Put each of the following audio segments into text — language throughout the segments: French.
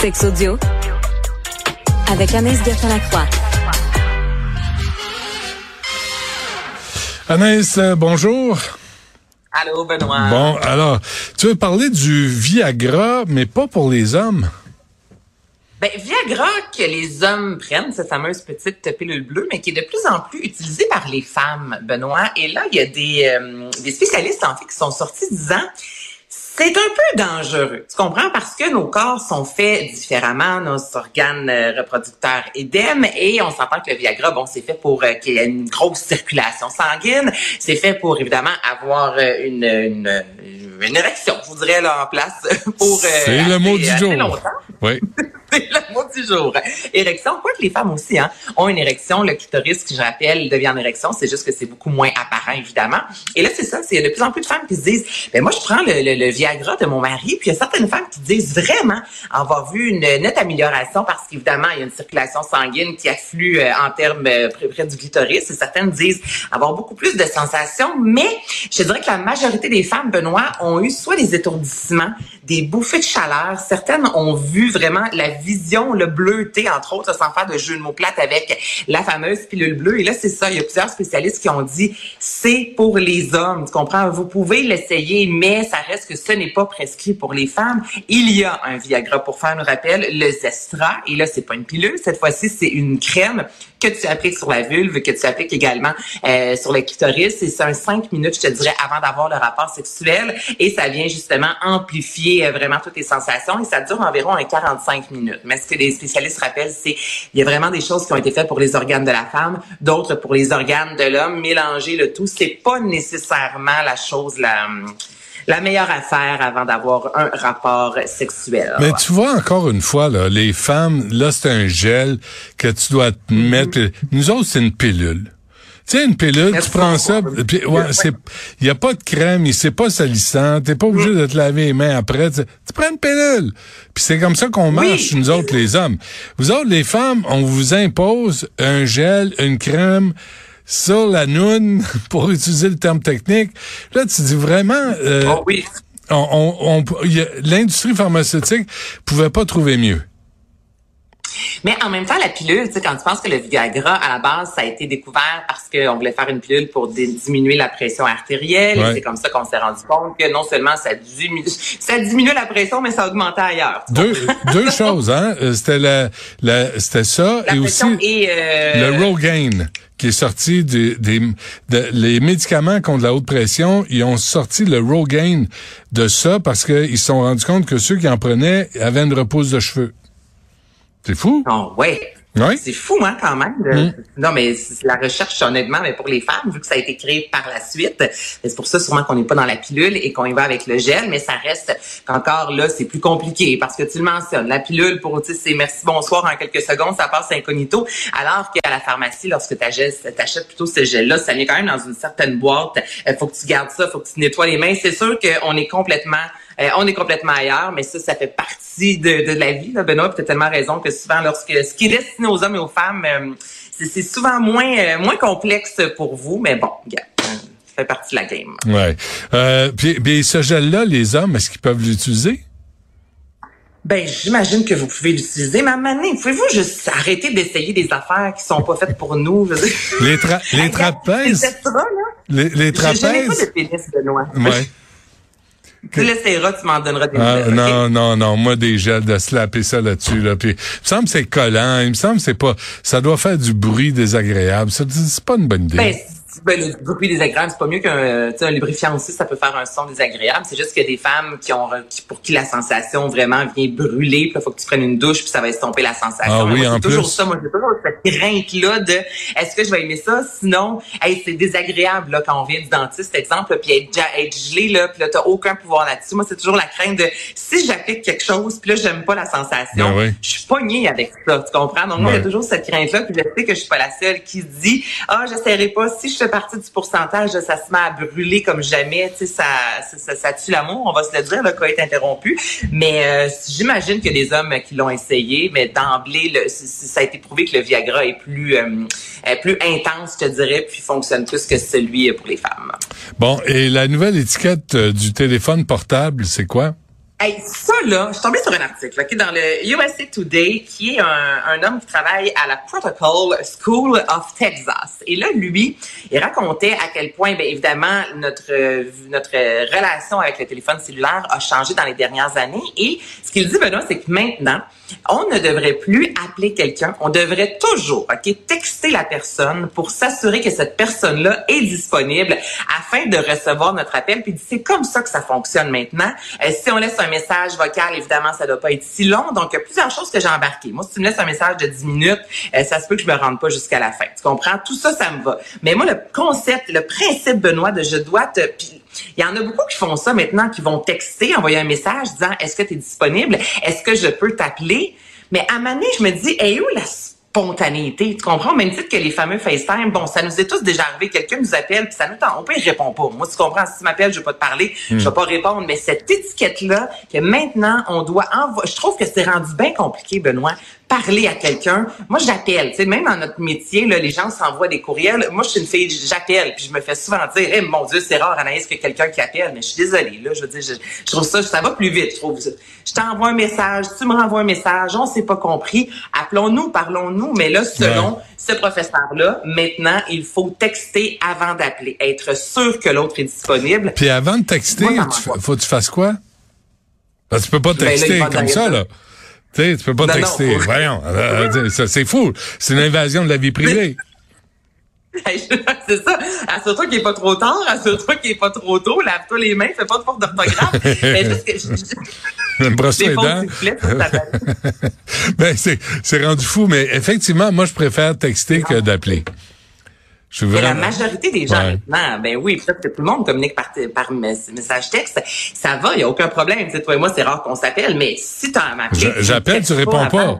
Sex audio avec Anaïs Gertin-Lacroix. Anaïs, euh, bonjour. Allô, Benoît. Bon, alors, tu veux parler du Viagra, mais pas pour les hommes? Ben, Viagra que les hommes prennent, cette fameuse petite pilule bleue, mais qui est de plus en plus utilisée par les femmes, Benoît. Et là, il y a des, euh, des spécialistes, en fait, qui sont sortis disant c'est un peu dangereux. Tu comprends? Parce que nos corps sont faits différemment, nos organes euh, reproducteurs idem, et on s'entend que le Viagra, bon, c'est fait pour euh, qu'il y ait une grosse circulation sanguine. C'est fait pour, évidemment, avoir euh, une, une, une, érection, je vous dirais, là, en place pour... c'est le mot du jour. Oui. c'est le mot du jour. Érection, quoi que les femmes aussi hein, ont une érection. Le clitoris, que je rappelle, devient en érection. C'est juste que c'est beaucoup moins apparent, évidemment. Et là, c'est ça. A de plus en plus de femmes qui se disent, ben moi, je prends le, le, le Viagra de mon mari. Puis il y a certaines femmes qui disent vraiment avoir vu une nette amélioration parce qu'évidemment, il y a une circulation sanguine qui afflue euh, en termes euh, près, du clitoris. Et certaines disent avoir beaucoup plus de sensations. Mais je dirais que la majorité des femmes, Benoît, ont eu soit des étourdissements, des bouffées de chaleur. Certaines ont vu vraiment la vision, le bleuté, entre autres, sans faire de jeu de mots plates avec la fameuse pilule bleue. Et là, c'est ça. Il y a plusieurs spécialistes qui ont dit, c'est pour les hommes. Tu comprends? Vous pouvez l'essayer, mais ça reste que ce n'est pas prescrit pour les femmes. Il y a un Viagra pour faire un rappel, le Zestra. Et là, c'est pas une pilule. Cette fois-ci, c'est une crème que tu appliques sur la vulve, que tu appliques également euh, sur le clitoris. Et c'est un 5 minutes, je te dirais, avant d'avoir le rapport sexuel. Et ça vient justement amplifier euh, vraiment toutes tes sensations. Et ça dure environ un 45 minutes. Mais ce que les spécialistes rappellent, c'est il y a vraiment des choses qui ont été faites pour les organes de la femme, d'autres pour les organes de l'homme. Mélanger le tout, c'est pas nécessairement la chose la la meilleure affaire avant d'avoir un rapport sexuel. Mais tu vois, encore une fois, là, les femmes, là, c'est un gel que tu dois te mettre. Nous autres, c'est une pilule. Tu sais, une pilule, tu prends ça, puis, ouais, c'est, il y a pas de crème, c'est pas salissant, t'es pas obligé de te laver les mains après, tu, tu prends une pilule. Puis c'est comme ça qu'on marche, oui. nous autres, les hommes. Vous autres, les femmes, on vous impose un gel, une crème, sur la noune, pour utiliser le terme technique. Là, tu dis vraiment... Euh, oh oui. On, on, L'industrie pharmaceutique pouvait pas trouver mieux. Mais en même temps, la pilule, tu sais, quand tu penses que le Viagra, à la base, ça a été découvert parce qu'on voulait faire une pilule pour diminuer la pression artérielle. Ouais. C'est comme ça qu'on s'est rendu compte que non seulement ça diminue, ça diminue la pression, mais ça augmentait ailleurs. Deux, deux choses, hein. C'était la, la c'était ça la et aussi et, euh... le Rogaine qui est sorti des, des de, les médicaments contre la haute pression, ils ont sorti le Rogaine de ça parce qu'ils se sont rendus compte que ceux qui en prenaient avaient une repousse de cheveux. C'est fou. Oh, ouais. Oui. C'est fou, hein, quand même. Mm. Non, mais la recherche, honnêtement, mais pour les femmes, vu que ça a été créé par la suite, c'est pour ça sûrement qu'on n'est pas dans la pilule et qu'on y va avec le gel, mais ça reste qu'encore là, c'est plus compliqué parce que tu le mentionnes. La pilule, pour, tu c'est merci, bonsoir en quelques secondes, ça passe incognito. Alors qu'à la pharmacie, lorsque tu achètes plutôt ce gel-là, ça vient quand même dans une certaine boîte. Il faut que tu gardes ça, faut que tu nettoies les mains. C'est sûr qu'on est complètement euh, on est complètement ailleurs, mais ça, ça fait partie de, de la vie. Là, Benoît, tu as tellement raison que souvent, lorsque ce qui est destiné aux hommes et aux femmes, euh, c'est souvent moins euh, moins complexe pour vous, mais bon, yeah, ça fait partie de la game. Ouais. Euh, puis, puis ce gel-là, les hommes, est-ce qu'ils peuvent l'utiliser? Ben, j'imagine que vous pouvez l'utiliser, mais à pouvez-vous juste arrêter d'essayer des affaires qui sont pas faites pour nous? Les, tra les trapèzes? Les, les trapèzes? Je n'ai pas de pénis, Benoît. Ouais. Tu l'essayeras, tu m'en donneras des ah, nouvelles, Non, okay? non, non. Moi, des gels de slapper ça là-dessus. Là, puis, il me semble que c'est collant. Il me semble que c'est pas. Ça doit faire du bruit désagréable. Ça, c'est pas une bonne idée. Ben, ben, le bruit désagréable, c'est pas mieux qu'un un lubrifiant aussi, ça peut faire un son désagréable. C'est juste qu'il y a des femmes qui ont qui, pour qui la sensation vraiment vient brûler, puis il faut que tu prennes une douche, puis ça va estomper la sensation. Ah oui, moi, en toujours ça. Moi, j'ai toujours cette crainte-là de est-ce que je vais aimer ça? Sinon, hey, c'est désagréable là, quand on vient du dentiste, exemple, puis être, être gelé, là, puis là, t'as aucun pouvoir là-dessus. Moi, c'est toujours la crainte de si j'applique quelque chose, puis là, j'aime pas la sensation, Ben oui. je suis pognée avec ça, tu comprends? Donc, moi, il y Ouais. a toujours cette crainte-là, puis je sais que je suis pas la seule qui dit Ah, j'essaierai pas. Si je partie du pourcentage, ça se met à brûler comme jamais, tu sais, ça, ça, ça, tue l'amour, on va se le dire, le cas est interrompu. Mais euh, j'imagine a des hommes qui l'ont essayé, mais d'emblée, ça a été prouvé que le Viagra est plus, euh, plus intense, je dirais, puis fonctionne plus que celui pour les femmes. Bon, et la nouvelle étiquette euh, du téléphone portable, c'est quoi? Hey, ça, là, je suis tombée sur un article okay, dans le USA Today qui est un, homme qui travaille à la Protocol School of Texas. Et là, lui, il racontait à quel point, bien évidemment, notre, notre relation avec le téléphone cellulaire a changé dans les dernières années. Et ce qu'il dit, Benoît, c'est que maintenant, on ne devrait plus appeler quelqu'un. On devrait toujours, OK, texter la personne pour s'assurer que cette personne-là est disponible afin de recevoir notre appel. Puis c'est comme ça que ça fonctionne maintenant. Euh, si on laisse message vocal, évidemment, ça doit pas être si long. Donc, il y a plusieurs choses que j'ai embarquées. Moi, si tu me laisses un message de 10 minutes, euh, ça se peut que je me rende pas jusqu'à la fin. Tu comprends? Tout ça, ça me va. Mais moi, le concept, le principe, Benoît, de je dois te... Il y en a beaucoup qui font ça maintenant, qui vont texter, envoyer un message disant est-ce que tu es disponible, est-ce que je peux t'appeler. Mais à ma je me dis, hey, où la spontanéité. Tu comprends? Même titre que les fameux FaceTime, bon, ça nous est tous déjà arrivé. Quelqu'un nous appelle, puis ça nous tente. On peut, il répond pas. Moi, tu comprends? Si tu m'appelles, je vais pas te parler, je vais hmm. pas répondre. Mais cette étiquette-là, que maintenant, on doit envoyer, je trouve que c'est rendu bien compliqué, Benoît, parler à quelqu'un. Moi, j'appelle. Tu sais, même dans notre métier, là, les gens s'envoient des courriels. Moi, je suis une fille, j'appelle, puis je me fais souvent dire, eh, mon Dieu, c'est rare, Anaïs, que quelqu'un qui appelle. Mais je suis désolée, là. Je veux dire, je, trouve ça, ça va plus vite, je trouve. Je t'envoie un message, tu me renvoies un message, on s'est pas compris. Appelons-nous, parlons-nous. Mais là, selon ce professeur-là, maintenant, il faut texter avant d'appeler. Être sûr que l'autre est disponible. Puis avant de texter, tu, faut que tu fasses quoi? Parce que tu peux pas ben texter comme ça, là. Tu sais, tu peux pas texter. Voyons, euh, euh, c'est fou. C'est une invasion de la vie privée. c'est ça. Assure-toi qu'il n'est pas trop tard, assure-toi qu'il n'est pas trop tôt, lave-toi les mains, fais pas de faute d'orthographe. mais juste que je, brosse les dents. ben, c'est, c'est rendu fou, mais effectivement, moi, je préfère texter que d'appeler. La majorité des gens maintenant, ben oui, peut-être que tout le monde communique par, par message texte, ça va, il n'y a aucun problème. Tu toi et moi, c'est rare qu'on s'appelle, mais si tu as un J'appelle, tu réponds pas.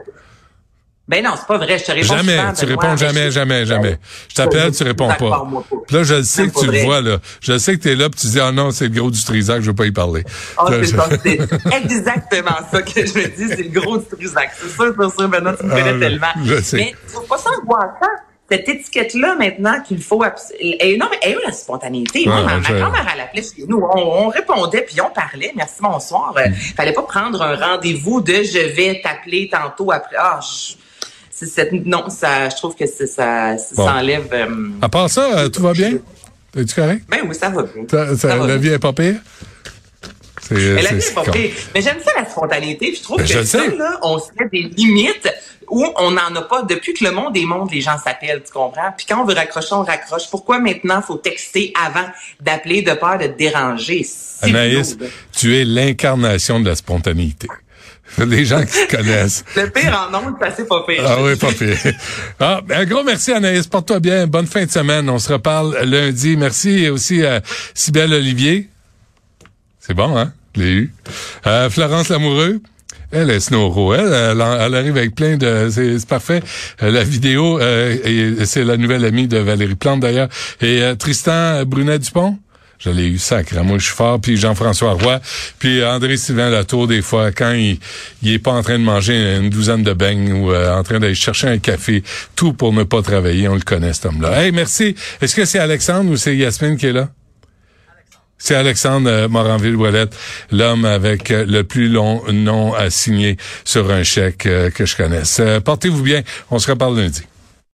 Ben non, c'est pas vrai, je te réponds Jamais, tu réponds jamais, jamais, jamais. Je t'appelle, tu réponds pas. là, je sais que tu le vois, là. Je sais que tu es là, puis tu dis, ah non, c'est le gros du Trisac, je veux pas y parler. Oh, c'est exactement ça que je me dis, c'est le gros du Trisac. C'est sûr, c'est sûr, Benoît, tu me connais ah, tellement. Mais tu faut pas ça voir ça cette étiquette-là maintenant qu'il faut... Et non, mais où la spontanéité? Moi, ma, grand-mère, elle appelait chez nous. On, répondait, puis on parlait. Merci, bonsoir. Euh, mm. fallait pas prendre un rendez-vous de « je vais t'appeler tantôt après ah, ». Cette, non, ça, je trouve que ça, ça, enlève... Euh, à part ça, euh, tout va bien? Es-tu correct? Ben oui, ça va bien. la vie est pas pire? Mais la vie est pas pire. Mais j'aime ça, la spontanéité. Je trouve ben, que ça, là, on se met des limites où on n'en a pas depuis que le monde est monde, les gens s'appellent, tu comprends? Puis quand on veut raccrocher, on raccroche. Pourquoi maintenant faut texter avant d'appeler de peur de déranger? Anaïs, tu es l'incarnation de la spontanéité. Des gens qui te connaissent. Le pire en c'est assez pas pire. Ah oui, pas pire. Ah, ben, un gros merci Anaïs, porte-toi bien. Bonne fin de semaine. On se reparle lundi. Merci aussi à Sybelle Olivier. C'est bon, hein? Je l'ai eu. Euh, Florence Lamoureux. Elle est Snowro. Elle, elle, arrive avec plein de... C'est parfait. Euh, la vidéo, euh, c'est la nouvelle amie de Valérie Plante d'ailleurs. Et euh, Tristan Brunet-Dupont, je l'ai eu sacré. Moi, je suis fort. Puis Jean-François Roy. Puis André-Sylvain Latour, des fois, quand il, il est pas en train de manger une douzaine de beignes ou en train d'aller chercher un café, tout pour ne pas travailler, on le connaît, cet homme-là. Hey, merci. Est-ce que c'est Alexandre ou c'est Yasmine qui est là? C'est Alexandre euh, Moranville-Ouellette, l'homme avec euh, le plus long nom à signer sur un chèque euh, que je connaisse. Portez-vous bien. On se reparle lundi.